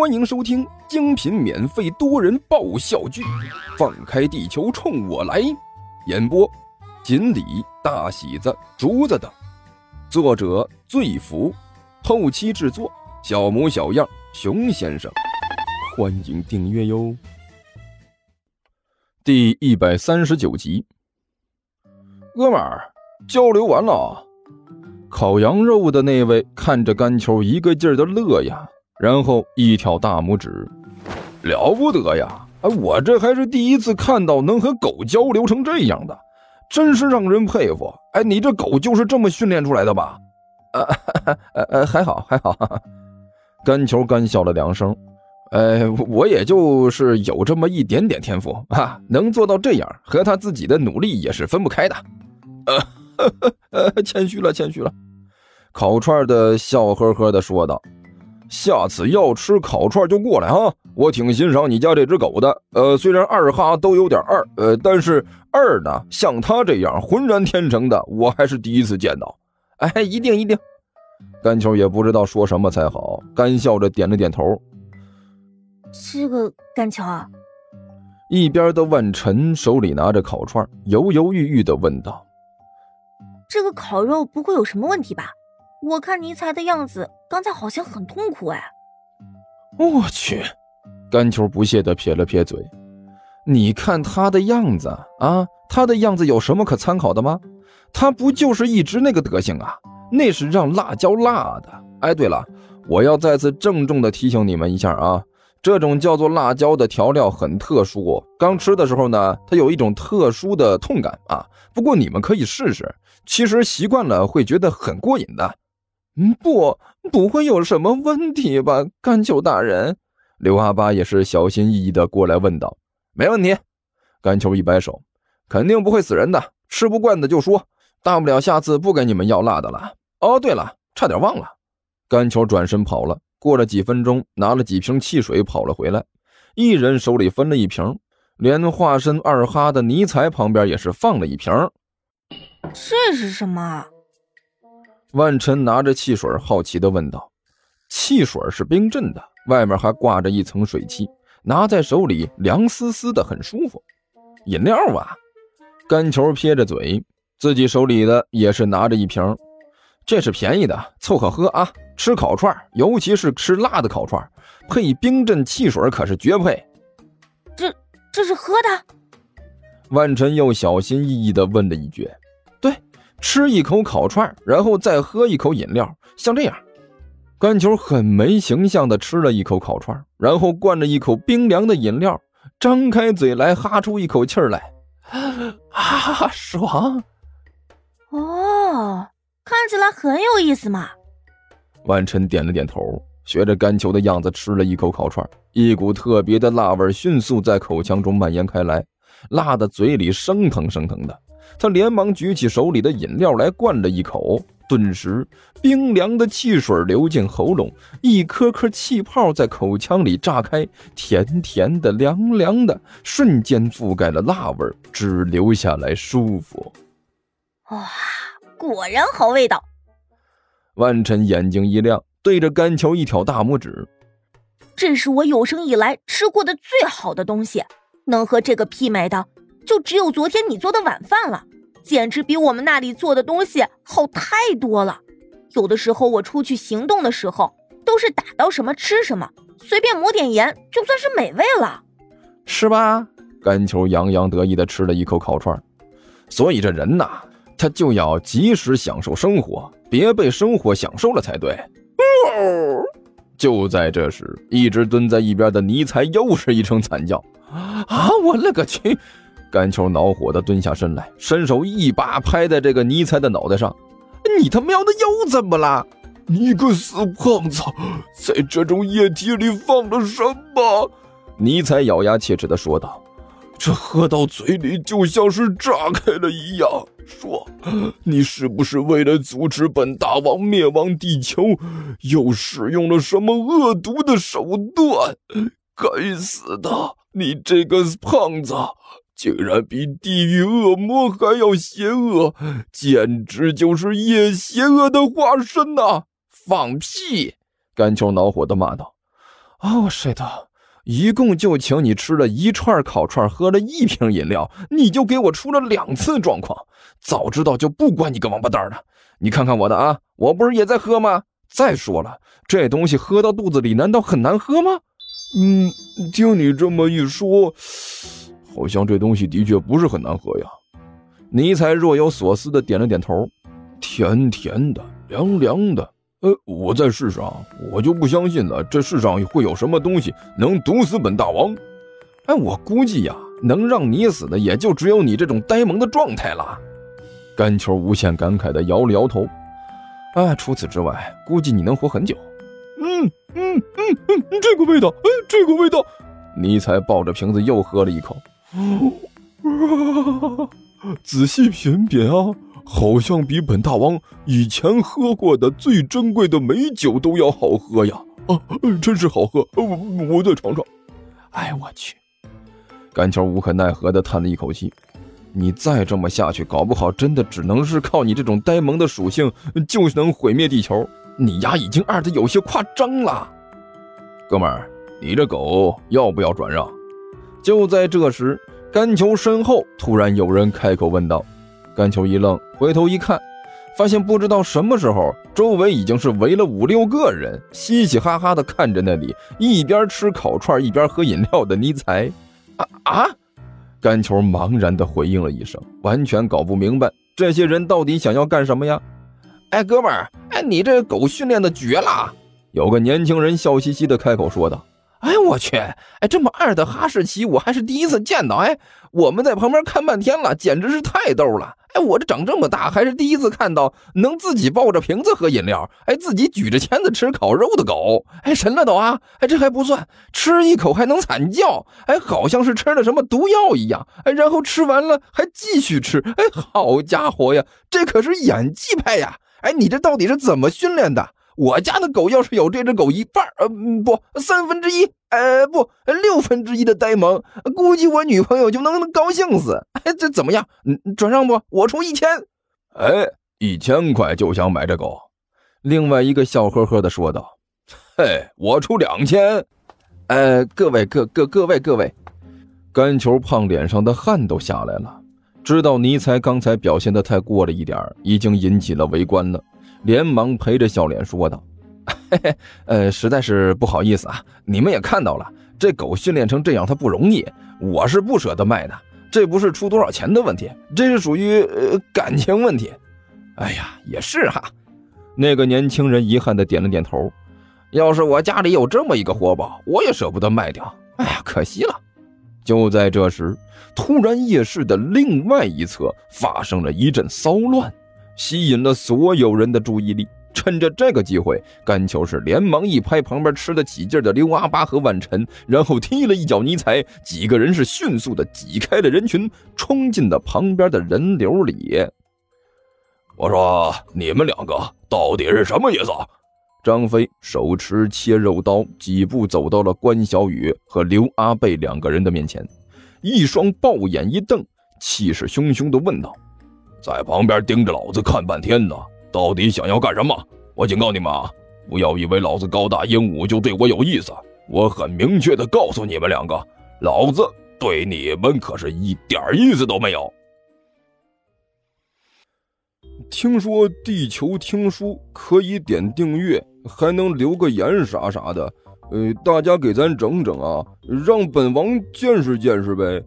欢迎收听精品免费多人爆笑剧《放开地球冲我来》，演播：锦鲤、大喜子、竹子等，作者：醉福，后期制作：小模小样、熊先生。欢迎订阅哟。第一百三十九集，哥们儿，交流完了。烤羊肉的那位看着干球一个劲儿的乐呀。然后一挑大拇指，了不得呀！哎，我这还是第一次看到能和狗交流成这样的，真是让人佩服。哎，你这狗就是这么训练出来的吧？呃呃呃，还好还好。干球干笑了两声，哎，我也就是有这么一点点天赋啊，能做到这样，和他自己的努力也是分不开的。呃，谦虚了谦虚了。烤串的笑呵呵的说道。下次要吃烤串就过来哈，我挺欣赏你家这只狗的。呃，虽然二哈都有点二，呃，但是二呢，像它这样浑然天成的，我还是第一次见到。哎，一定一定。甘球也不知道说什么才好，干笑着点了点头。这个甘球啊，一边的万晨手里拿着烤串，犹犹豫豫的问道：“这个烤肉不会有什么问题吧？”我看尼才的样子，刚才好像很痛苦哎。我去，甘球不屑的撇了撇嘴。你看他的样子啊，他的样子有什么可参考的吗？他不就是一直那个德行啊？那是让辣椒辣的。哎，对了，我要再次郑重的提醒你们一下啊，这种叫做辣椒的调料很特殊，刚吃的时候呢，它有一种特殊的痛感啊。不过你们可以试试，其实习惯了会觉得很过瘾的。嗯，不，不会有什么问题吧？甘球大人，刘阿八也是小心翼翼的过来问道。没问题，甘球一摆手，肯定不会死人的。吃不惯的就说，大不了下次不给你们要辣的了。哦，对了，差点忘了，甘球转身跑了。过了几分钟，拿了几瓶汽水跑了回来，一人手里分了一瓶，连化身二哈的尼采旁边也是放了一瓶。这是什么？万晨拿着汽水，好奇地问道：“汽水是冰镇的，外面还挂着一层水汽，拿在手里凉丝丝的，很舒服。饮料啊！”干球撇着嘴，自己手里的也是拿着一瓶，这是便宜的，凑合喝啊！吃烤串，尤其是吃辣的烤串，配冰镇汽水可是绝配。这这是喝的？万晨又小心翼翼地问了一句。吃一口烤串，然后再喝一口饮料，像这样。甘球很没形象的吃了一口烤串，然后灌着一口冰凉的饮料，张开嘴来哈出一口气来，啊，爽！哦，看起来很有意思嘛。万晨点了点头，学着甘球的样子吃了一口烤串，一股特别的辣味迅速在口腔中蔓延开来，辣的嘴里生疼生疼的。他连忙举起手里的饮料来灌了一口，顿时冰凉的汽水流进喉咙，一颗颗气泡在口腔里炸开，甜甜的、凉凉的，瞬间覆盖了辣味，只留下来舒服。哇，果然好味道！万晨眼睛一亮，对着甘桥一挑大拇指：“这是我有生以来吃过的最好的东西，能和这个媲美的。”就只有昨天你做的晚饭了，简直比我们那里做的东西好太多了。有的时候我出去行动的时候，都是打到什么吃什么，随便抹点盐就算是美味了，是吧？甘球洋洋得意地吃了一口烤串。所以这人呐，他就要及时享受生活，别被生活享受了才对。就在这时，一直蹲在一边的尼采又是一声惨叫：“啊！我勒个去！”甘球恼火的蹲下身来，伸手一把拍在这个尼才的脑袋上：“你他喵的又怎么了？你个死胖子，在这种液体里放了什么？”尼才咬牙切齿的说道：“这喝到嘴里就像是炸开了一样。说，你是不是为了阻止本大王灭亡地球，又使用了什么恶毒的手段？该死的，你这个胖子！”竟然比地狱恶魔还要邪恶，简直就是夜邪恶的化身呐！放屁！甘秋恼火的骂道：“哦，是的，一共就请你吃了一串烤串，喝了一瓶饮料，你就给我出了两次状况。早知道就不管你个王八蛋了。你看看我的啊，我不是也在喝吗？再说了，这东西喝到肚子里难道很难喝吗？嗯，听你这么一说，好像这东西的确不是很难喝呀。尼采若有所思的点了点头，甜甜的，凉凉的。呃，我再试试啊！我就不相信了，这世上会有什么东西能毒死本大王？哎，我估计呀，能让你死的也就只有你这种呆萌的状态了。甘球无限感慨的摇了摇头。啊，除此之外，估计你能活很久。嗯嗯嗯嗯，这个味道，哎，这个味道。尼采抱着瓶子又喝了一口。仔细品品啊！好像比本大王以前喝过的最珍贵的美酒都要好喝呀！啊，真是好喝！我我再尝尝。哎，我去！甘球无可奈何地叹了一口气。你再这么下去，搞不好真的只能是靠你这种呆萌的属性就能毁灭地球。你丫已经二的有些夸张了，哥们儿，你这狗要不要转让？就在这时，甘球身后突然有人开口问道。甘球一愣，回头一看，发现不知道什么时候，周围已经是围了五六个人，嘻嘻哈哈的看着那里一边吃烤串一边喝饮料的尼采。啊啊！甘球茫然的回应了一声，完全搞不明白这些人到底想要干什么呀？哎，哥们儿，哎，你这狗训练的绝了！有个年轻人笑嘻嘻的开口说道。哎，我去！哎，这么二的哈士奇，我还是第一次见到。哎，我们在旁边看半天了，简直是太逗了。哎，我这长这么大还是第一次看到能自己抱着瓶子喝饮料，哎，自己举着钳子吃烤肉的狗，哎，神了都啊！哎，这还不算，吃一口还能惨叫，哎，好像是吃了什么毒药一样，哎，然后吃完了还继续吃，哎，好家伙呀，这可是演技派呀！哎，你这到底是怎么训练的？我家的狗要是有这只狗一半呃，不，三分之一，呃，不，六分之一的呆萌，估计我女朋友就能高兴死。哎，这怎么样？嗯，转让不？我出一千。哎，一千块就想买这狗？另外一个笑呵呵的说道。嘿，我出两千。呃，各位各各各位各位，干球胖脸上的汗都下来了，知道尼才刚才表现的太过了一点已经引起了围观了。连忙陪着笑脸说道：“嘿嘿，呃，实在是不好意思啊，你们也看到了，这狗训练成这样它不容易，我是不舍得卖的。这不是出多少钱的问题，这是属于呃感情问题。哎呀，也是哈。”那个年轻人遗憾的点了点头。要是我家里有这么一个活宝，我也舍不得卖掉。哎呀，可惜了。就在这时，突然夜市的另外一侧发生了一阵骚乱。吸引了所有人的注意力。趁着这个机会，甘球是连忙一拍旁边吃得起劲的刘阿八和万晨，然后踢了一脚尼采。几个人是迅速的挤开了人群，冲进了旁边的人流里。我说：“你们两个到底是什么意思？”张飞手持切肉刀，几步走到了关小雨和刘阿贝两个人的面前，一双豹眼一瞪，气势汹汹的问道。在旁边盯着老子看半天呢，到底想要干什么？我警告你们啊，不要以为老子高大英武就对我有意思。我很明确的告诉你们两个，老子对你们可是一点意思都没有。听说地球听书可以点订阅，还能留个言啥啥的，呃，大家给咱整整啊，让本王见识见识呗。